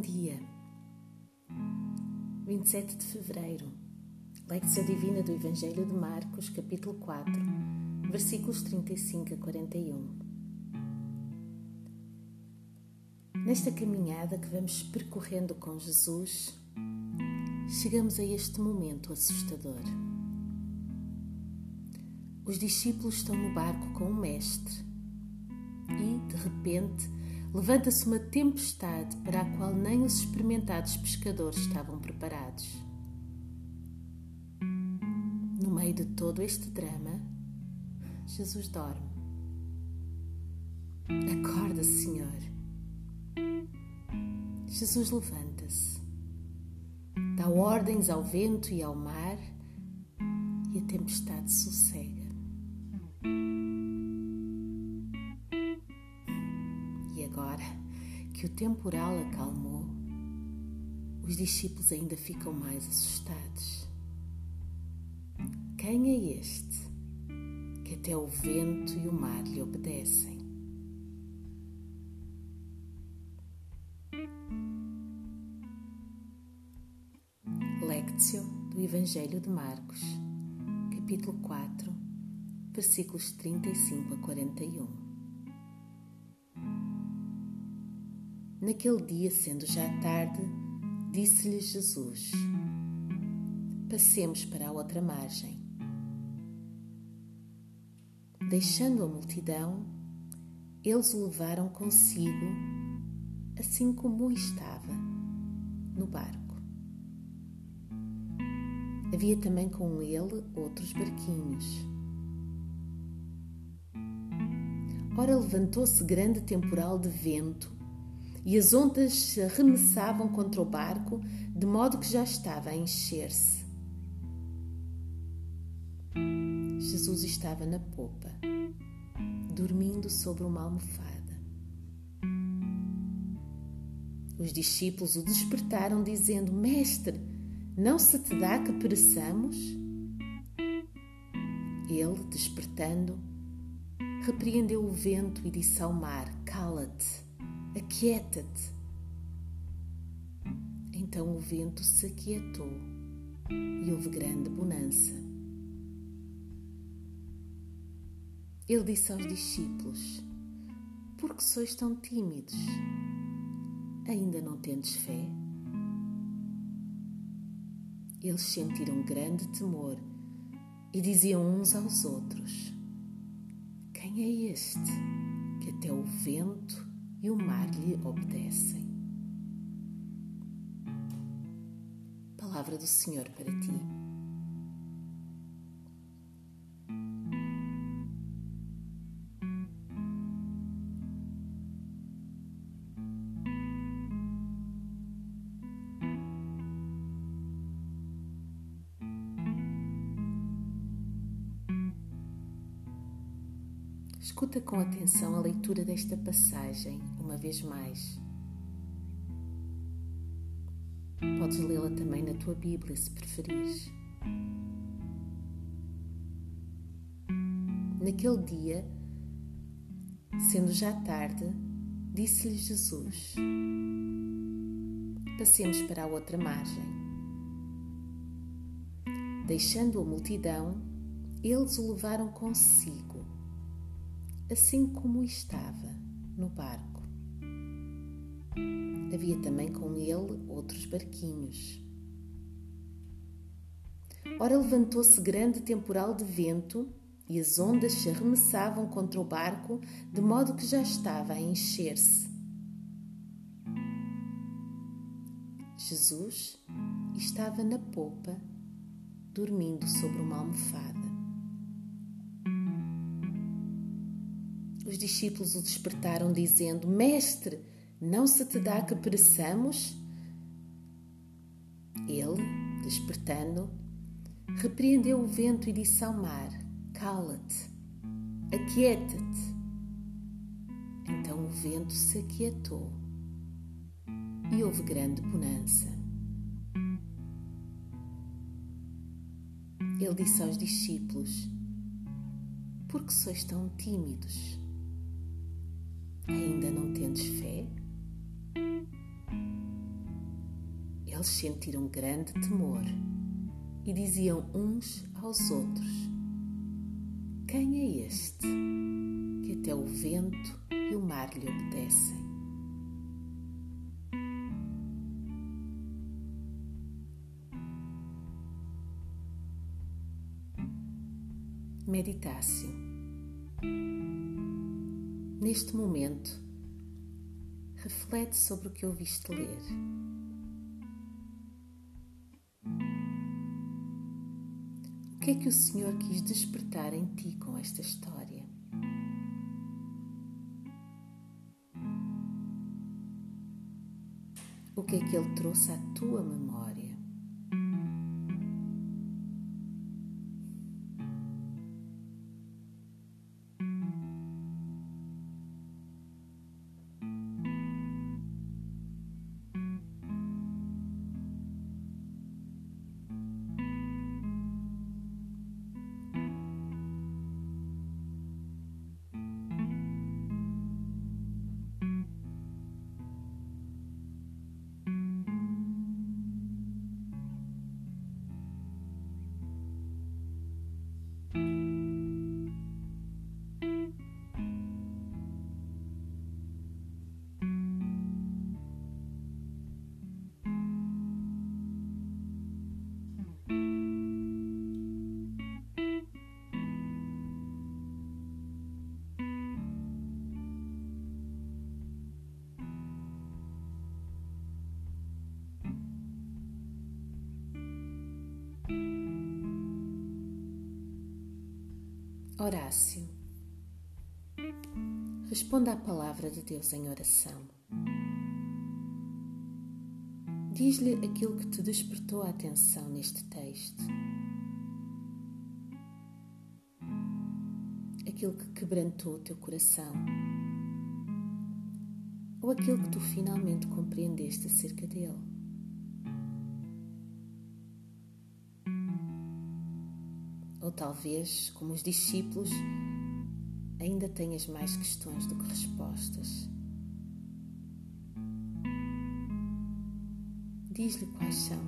Bom dia. 27 de fevereiro. Lecção Divina do Evangelho de Marcos, capítulo 4, versículos 35 a 41. Nesta caminhada que vamos percorrendo com Jesus, chegamos a este momento assustador. Os discípulos estão no barco com o Mestre e, de repente, levanta-se uma tempestade para a qual nem os experimentados pescadores estavam preparados. No meio de todo este drama, Jesus dorme. Acorda, Senhor. Jesus levanta-se, dá ordens ao vento e ao mar e a tempestade sossega. Que o temporal acalmou, os discípulos ainda ficam mais assustados. Quem é este que até o vento e o mar lhe obedecem? Lectio do Evangelho de Marcos, capítulo 4, versículos 35 a 41. Naquele dia, sendo já tarde, disse-lhes Jesus: Passemos para a outra margem. Deixando a multidão, eles o levaram consigo, assim como estava, no barco. Havia também com ele outros barquinhos. Ora, levantou-se grande temporal de vento e as ondas se arremessavam contra o barco, de modo que já estava a encher-se. Jesus estava na popa, dormindo sobre uma almofada. Os discípulos o despertaram, dizendo: Mestre, não se te dá que pereçamos? Ele, despertando, repreendeu o vento e disse ao mar: Cala-te Aquieta-te. Então o vento se aquietou e houve grande bonança. Ele disse aos discípulos: Por que sois tão tímidos? Ainda não tendes fé? Eles sentiram grande temor e diziam uns aos outros: Quem é este que até o vento e o mar lhe obedecem. Palavra do Senhor para ti. Escuta com atenção a leitura desta passagem uma vez mais. Podes lê-la também na tua Bíblia, se preferires. Naquele dia, sendo já tarde, disse-lhe Jesus: Passemos para a outra margem. Deixando a multidão, eles o levaram consigo assim como estava no barco. Havia também com ele outros barquinhos. Ora, levantou-se grande temporal de vento e as ondas se arremessavam contra o barco, de modo que já estava a encher-se. Jesus estava na popa, dormindo sobre uma almofada. Os discípulos o despertaram, dizendo: Mestre, não se te dá que pereçamos? Ele, despertando, repreendeu o vento e disse ao mar: Cala-te, aquieta-te. Então o vento se aquietou e houve grande bonança. Ele disse aos discípulos: Por que sois tão tímidos? Ainda não tendes fé? Eles sentiram grande temor e diziam uns aos outros: Quem é este que até o vento e o mar lhe obedecem? Meditácio. Neste momento, reflete sobre o que ouviste ler. O que é que o Senhor quis despertar em ti com esta história? O que é que Ele trouxe à tua memória? Horácio. Responda à palavra de Deus em oração. Diz-lhe aquilo que te despertou a atenção neste texto. Aquilo que quebrantou o teu coração. Ou aquilo que tu finalmente compreendeste acerca dele. Ou talvez, como os discípulos, ainda tenhas mais questões do que respostas. Diz-lhe quais são.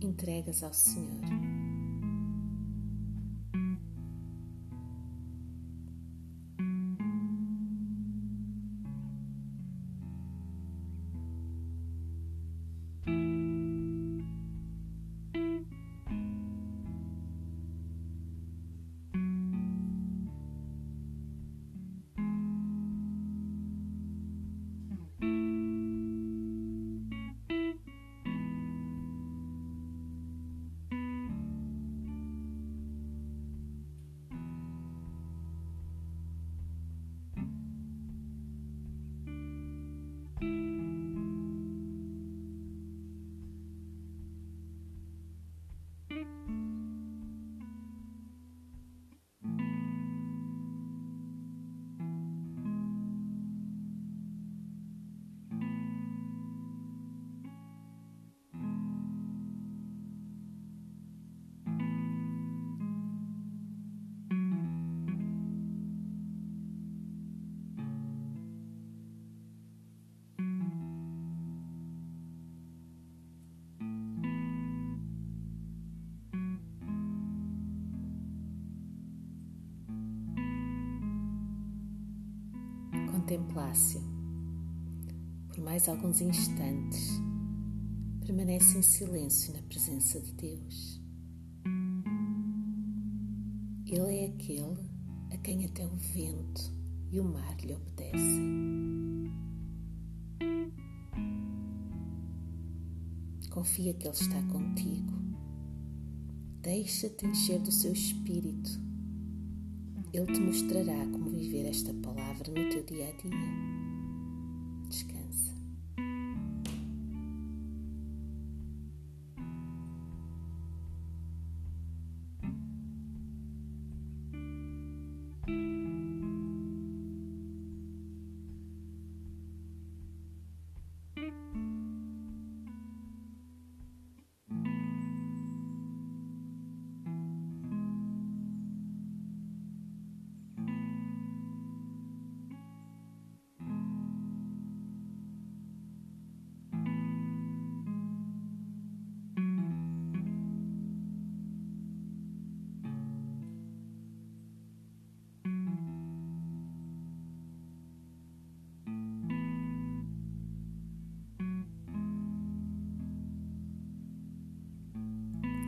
Entregas ao Senhor. Contemplasse por mais alguns instantes, permanece em silêncio na presença de Deus. Ele é aquele a quem até o vento e o mar lhe obedecem. Confia que Ele está contigo. Deixa-te encher do seu espírito ele te mostrará como viver esta palavra no teu dia a dia.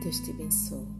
Deus te abençoe.